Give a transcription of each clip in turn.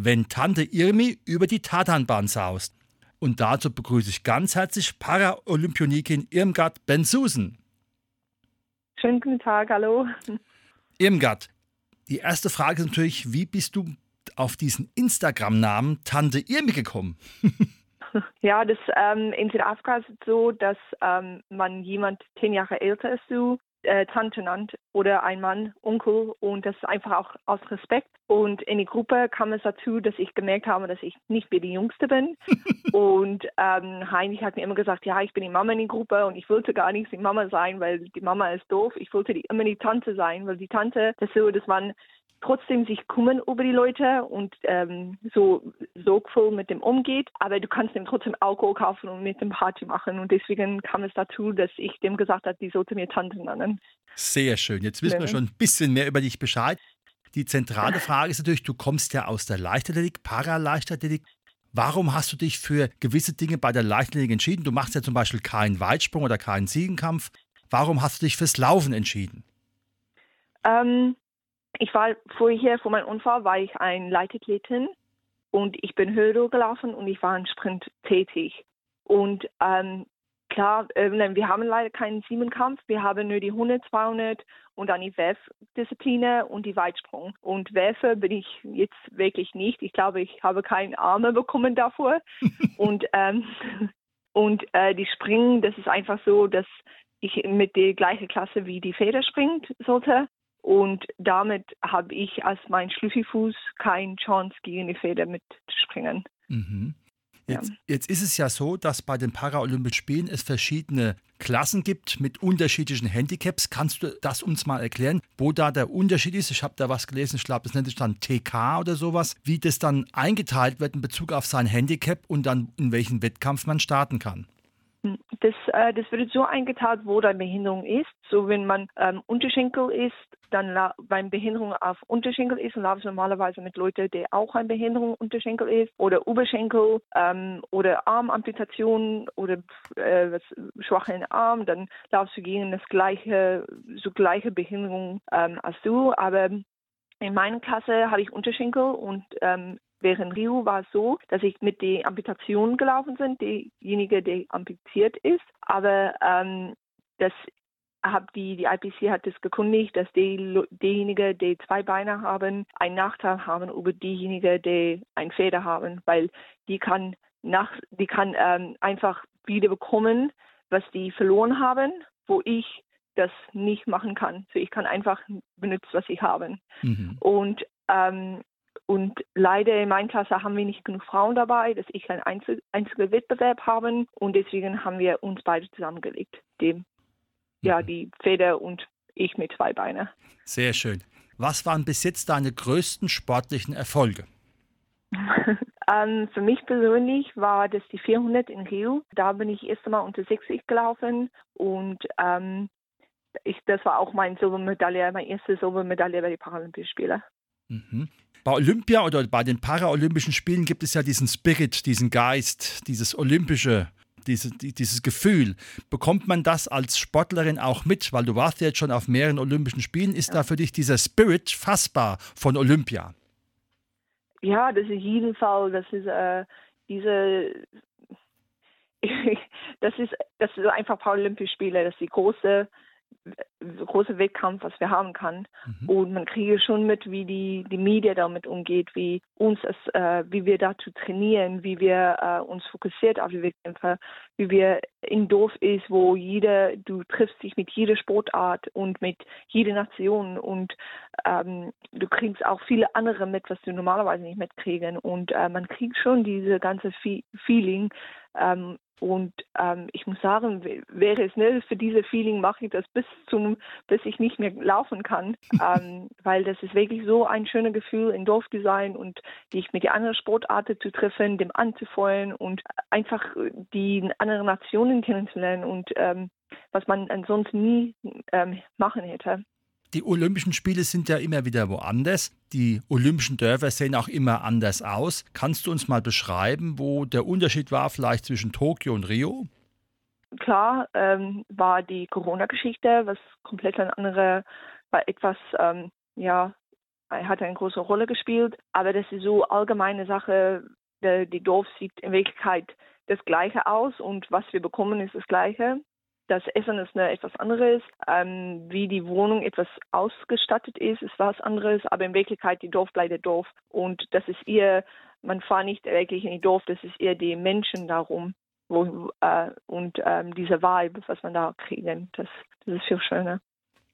wenn Tante Irmi über die Tatanbahn saust. Und dazu begrüße ich ganz herzlich Paralympionikin Irmgard Bensusen. Schönen guten Tag, hallo. Irmgard, die erste Frage ist natürlich, wie bist du auf diesen Instagram-Namen Tante Irmi gekommen? Ja, das ähm, in Südafrika ist es so, dass ähm, man jemand zehn Jahre älter ist, so äh, Tante nennt oder ein Mann, Onkel und das einfach auch aus Respekt. Und in die Gruppe kam es dazu, dass ich gemerkt habe, dass ich nicht mehr die Jüngste bin. und ähm, Heinrich hat mir immer gesagt, ja, ich bin die Mama in die Gruppe und ich wollte gar nicht die Mama sein, weil die Mama ist doof. Ich wollte die, immer die Tante sein, weil die Tante, das so, dass man trotzdem sich kümmern über die Leute und ähm, so sorgvoll mit dem umgeht, aber du kannst ihm trotzdem Alkohol kaufen und mit dem Party machen und deswegen kam es dazu, dass ich dem gesagt habe, die sollte mir Tante nennen. Sehr schön. Jetzt wissen ja. wir schon ein bisschen mehr über dich Bescheid. Die zentrale Frage ist natürlich, du kommst ja aus der Leichtathletik, Paraleichtathletik. Warum hast du dich für gewisse Dinge bei der Leichtathletik entschieden? Du machst ja zum Beispiel keinen Weitsprung oder keinen Ziegenkampf. Warum hast du dich fürs Laufen entschieden? Ähm, ich war vorher, vor meinem Unfall, war ich ein Leitathletin und ich bin Hürde gelaufen und ich war im Sprint tätig. Und ähm, klar, äh, wir haben leider keinen Siebenkampf, wir haben nur die 100, 200 und dann die Werfdisziplinen und die Weitsprung. Und Werfe bin ich jetzt wirklich nicht. Ich glaube, ich habe keine Arme bekommen davor. und ähm, und äh, die Springen, das ist einfach so, dass ich mit der gleichen Klasse wie die Feder springt sollte. Und damit habe ich als mein Schlüsselfuß keine Chance, gegen die Feder mitzuspringen. Mhm. Jetzt, ja. jetzt, ist es ja so, dass bei den Paralympischen Spielen es verschiedene Klassen gibt mit unterschiedlichen Handicaps. Kannst du das uns mal erklären, wo da der Unterschied ist? Ich habe da was gelesen, ich glaube, das nennt sich dann TK oder sowas, wie das dann eingeteilt wird in Bezug auf sein Handicap und dann in welchen Wettkampf man starten kann. Das, äh, das wird so eingeteilt, wo deine Behinderung ist. So wenn man ähm, Unterschenkel ist, dann beim Behinderung auf Unterschenkel ist, laufe ich normalerweise mit Leuten, die auch eine Behinderung Unterschenkel ist oder Oberschenkel ähm, oder Armamputation oder äh, was, schwachen Arm, dann laufst du gegen das gleiche, so gleiche Behinderung ähm, als du. Aber in meiner Klasse hatte ich Unterschenkel und ähm, Während Rio war es so, dass ich mit der Amputation gelaufen bin, diejenige, die amputiert ist. Aber ähm, das hab die, die IPC hat das gekundigt, dass die, diejenigen, die zwei Beine haben, einen Nachteil haben über diejenigen, die ein Feder haben, weil die kann nach, die kann ähm, einfach wieder bekommen, was die verloren haben, wo ich das nicht machen kann. So ich kann einfach benutzen, was ich habe. Mhm. Und ähm, und leider in meiner Klasse haben wir nicht genug Frauen dabei, dass ich einen Einzel einzigen Wettbewerb habe. Und deswegen haben wir uns beide zusammengelegt. Dem, ja, mhm. die Feder und ich mit zwei Beinen. Sehr schön. Was waren bis jetzt deine größten sportlichen Erfolge? ähm, für mich persönlich war das die 400 in Rio. Da bin ich erst einmal unter 60 gelaufen und ähm, ich, das war auch meine Silbermedaille, meine erste Silbermedaille bei den Paralympischen Spielen. Mhm. Bei Olympia oder bei den Paralympischen Spielen gibt es ja diesen Spirit, diesen Geist, dieses Olympische, diese, dieses Gefühl. Bekommt man das als Sportlerin auch mit? Weil du warst ja jetzt schon auf mehreren Olympischen Spielen. Ist ja. da für dich dieser Spirit fassbar von Olympia? Ja, das ist jeden Fall. Das ist äh, diese. das ist das ist einfach Paralympische Spiele. Das ist die große große Wettkampf, was wir haben kann. Mhm. Und man kriege schon mit, wie die, die Media damit umgeht, wie uns es, äh, wie wir dazu trainieren, wie wir äh, uns fokussiert auf die Wettkämpfe, wie wir in Dorf ist, wo jeder, du triffst dich mit jeder Sportart und mit jeder Nation und ähm, du kriegst auch viele andere mit, was du normalerweise nicht mitkriegen. Und äh, man kriegt schon diese ganze Fe Feeling, ähm, Und ähm, ich muss sagen, wäre es nicht für diese Feeling, mache ich das bis zum, bis ich nicht mehr laufen kann, ähm, weil das ist wirklich so ein schönes Gefühl, in Dorf zu sein und dich mit den anderen Sportarten zu treffen, dem anzufeuern und einfach die anderen Nationen kennenzulernen und ähm, was man ansonsten nie ähm, machen hätte. Die Olympischen Spiele sind ja immer wieder woanders. Die Olympischen Dörfer sehen auch immer anders aus. Kannst du uns mal beschreiben, wo der Unterschied war vielleicht zwischen Tokio und Rio? Klar ähm, war die Corona-Geschichte, was komplett eine andere, war etwas, ähm, ja, hat eine große Rolle gespielt. Aber das ist so allgemeine Sache. Der, die Dorf sieht in Wirklichkeit das Gleiche aus und was wir bekommen ist das Gleiche. Das Essen ist eine etwas anderes. Ähm, wie die Wohnung etwas ausgestattet ist, ist was anderes. Aber in Wirklichkeit, die Dorf bleibt der Dorf. Und das ist eher, man fährt nicht wirklich in die Dorf, das ist eher die Menschen darum. Wo, äh, und ähm, dieser Vibe, was man da kriegen, das, das ist viel schöner.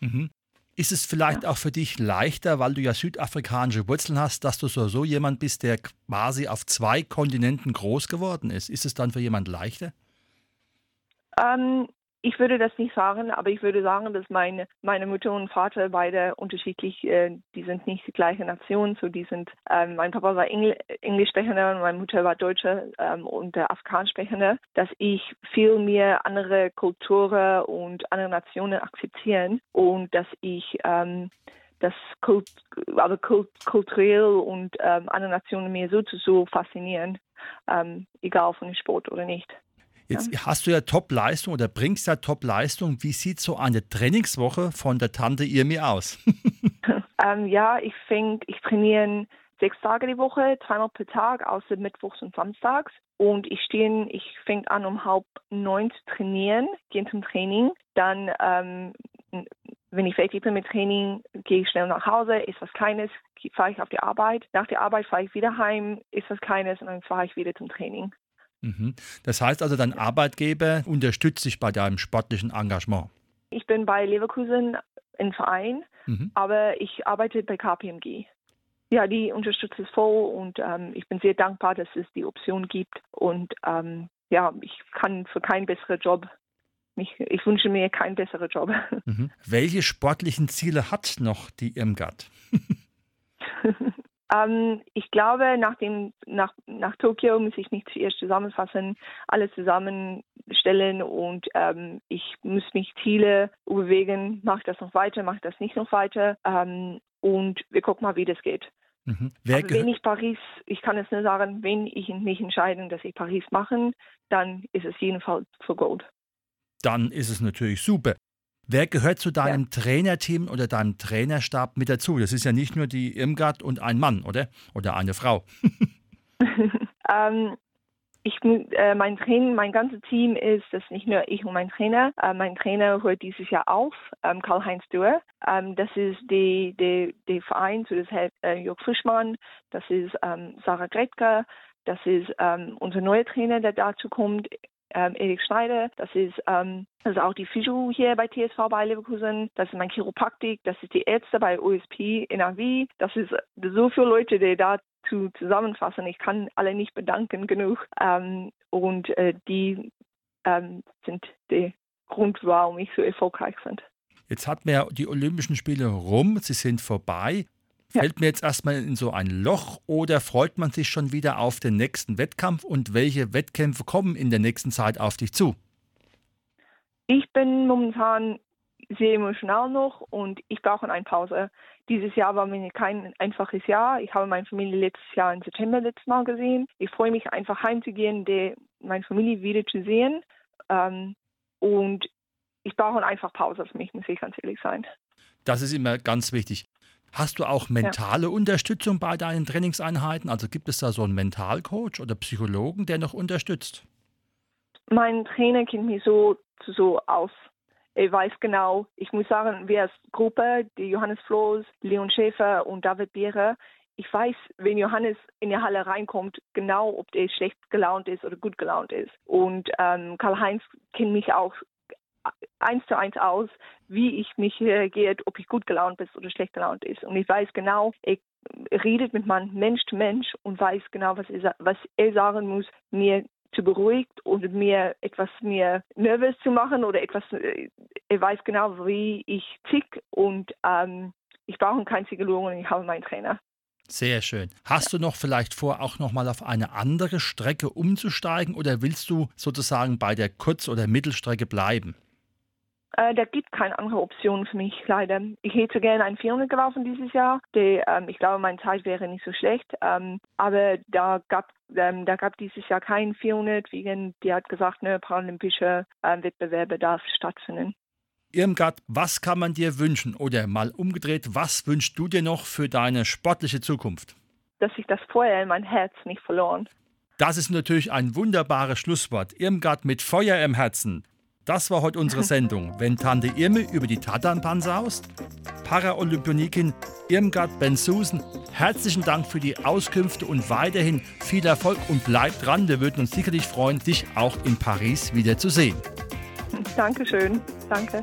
Mhm. Ist es vielleicht ja. auch für dich leichter, weil du ja südafrikanische Wurzeln hast, dass du so, so jemand bist, der quasi auf zwei Kontinenten groß geworden ist? Ist es dann für jemand leichter? Ähm, ich würde das nicht sagen, aber ich würde sagen, dass meine, meine Mutter und Vater beide unterschiedlich, äh, die sind nicht die gleiche Nation, so die sind, ähm, mein Papa war Engl Englischsprechender und meine Mutter war Deutsche ähm, und der Afghanischsprechender, dass ich viel mehr andere Kulturen und andere Nationen akzeptieren und dass ich ähm, das Kult, aber kult, kulturell und ähm, andere Nationen mir so, so faszinieren, ähm, egal von Sport oder nicht. Jetzt ja. hast du ja Top-Leistung oder bringst ja Top-Leistung. Wie sieht so eine Trainingswoche von der Tante Irmi aus? ähm, ja, ich fäng, ich trainiere sechs Tage die Woche, zweimal pro Tag, außer Mittwochs und Samstags. Und ich stehe, ich fange an um halb neun zu trainieren, gehe zum Training. Dann, ähm, wenn ich fertig bin mit Training, gehe ich schnell nach Hause, ist was Kleines, fahre ich auf die Arbeit. Nach der Arbeit fahre ich wieder heim, ist was Kleines und dann fahre ich wieder zum Training. Mhm. Das heißt also, dein Arbeitgeber unterstützt dich bei deinem sportlichen Engagement. Ich bin bei Leverkusen im Verein, mhm. aber ich arbeite bei KPMG. Ja, die unterstützt es voll und ähm, ich bin sehr dankbar, dass es die Option gibt. Und ähm, ja, ich kann für keinen besseren Job, mich, ich wünsche mir keinen besseren Job. Mhm. Welche sportlichen Ziele hat noch die Irmgard? Ähm, ich glaube, nach, dem, nach, nach Tokio muss ich mich zuerst zusammenfassen, alles zusammenstellen und ähm, ich muss mich Ziele überlegen, mache ich das noch weiter, mache ich das nicht noch weiter ähm, und wir gucken mal, wie das geht. Mhm. wenn ich Paris, ich kann es nur sagen, wenn ich mich entscheide, dass ich Paris mache, dann ist es jedenfalls für Gold. Dann ist es natürlich super. Wer gehört zu deinem ja. Trainerteam oder deinem Trainerstab mit dazu? Das ist ja nicht nur die Irmgard und ein Mann, oder? Oder eine Frau. ähm, ich, äh, mein Training, mein ganzes Team ist das nicht nur ich und mein Trainer. Äh, mein Trainer hört dieses Jahr auf, ähm, Karl-Heinz Dürr. Ähm, das ist die, die, die Verein, so das heißt äh, Jörg Frischmann, das ist ähm, Sarah Gretker, das ist ähm, unser neuer Trainer, der dazu kommt, ähm, Erik Schneider, das ist, ähm, das ist auch die Physio hier bei TSV bei Leverkusen, das ist mein Chiropraktik, das ist die Ärzte bei OSP NRW, das ist so viele Leute, die da zu zusammenfassen. Ich kann alle nicht bedanken genug. Ähm, und äh, die ähm, sind der Grund, warum ich so erfolgreich bin. Jetzt hatten wir die Olympischen Spiele rum, sie sind vorbei. Ja. Fällt mir jetzt erstmal in so ein Loch oder freut man sich schon wieder auf den nächsten Wettkampf und welche Wettkämpfe kommen in der nächsten Zeit auf dich zu? Ich bin momentan sehr emotional noch und ich brauche eine Pause. Dieses Jahr war mir kein einfaches Jahr. Ich habe meine Familie letztes Jahr im September letztes Mal gesehen. Ich freue mich einfach heimzugehen, die, meine Familie wieder zu sehen. Ähm, und ich brauche einfach Pause für mich, muss ich ganz ehrlich sein. Das ist immer ganz wichtig. Hast du auch mentale ja. Unterstützung bei deinen Trainingseinheiten? Also gibt es da so einen Mentalcoach oder Psychologen, der noch unterstützt? Mein Trainer kennt mich so, so aus. Er weiß genau, ich muss sagen, wir als Gruppe, die Johannes Floß, Leon Schäfer und David Beere, ich weiß, wenn Johannes in die Halle reinkommt, genau, ob der schlecht gelaunt ist oder gut gelaunt ist. Und ähm, Karl-Heinz kennt mich auch eins zu eins aus, wie ich mich reagiert, ob ich gut gelaunt bin oder schlecht gelaunt ist. Und ich weiß genau, ich redet mit man Mensch zu Mensch und weiß genau, was er, was er sagen muss, mir zu beruhigt und mir etwas mehr nervös zu machen oder etwas, äh, er weiß genau, wie ich tick und ähm, ich brauche keinen Psychologen, ich habe meinen Trainer. Sehr schön. Hast du noch vielleicht vor, auch nochmal auf eine andere Strecke umzusteigen oder willst du sozusagen bei der Kurz- oder Mittelstrecke bleiben? Äh, da gibt keine andere Option für mich, leider. Ich hätte gerne ein 400 gelaufen dieses Jahr. Die, ähm, ich glaube, meine Zeit wäre nicht so schlecht. Ähm, aber da gab ähm, da gab dieses Jahr kein 400, wegen, die hat gesagt, ne, paralympische äh, Wettbewerbe darf stattfinden. Irmgard, was kann man dir wünschen? Oder mal umgedreht, was wünschst du dir noch für deine sportliche Zukunft? Dass ich das Feuer in mein Herz nicht verloren. Das ist natürlich ein wunderbares Schlusswort. Irmgard mit Feuer im Herzen. Das war heute unsere Sendung. Wenn Tante Irme über die Tatanpan saust, Paralympionikin Irmgard Ben-Susan, herzlichen Dank für die Auskünfte und weiterhin viel Erfolg und bleib dran. Wir würden uns sicherlich freuen, dich auch in Paris wieder zu sehen. Dankeschön. Danke.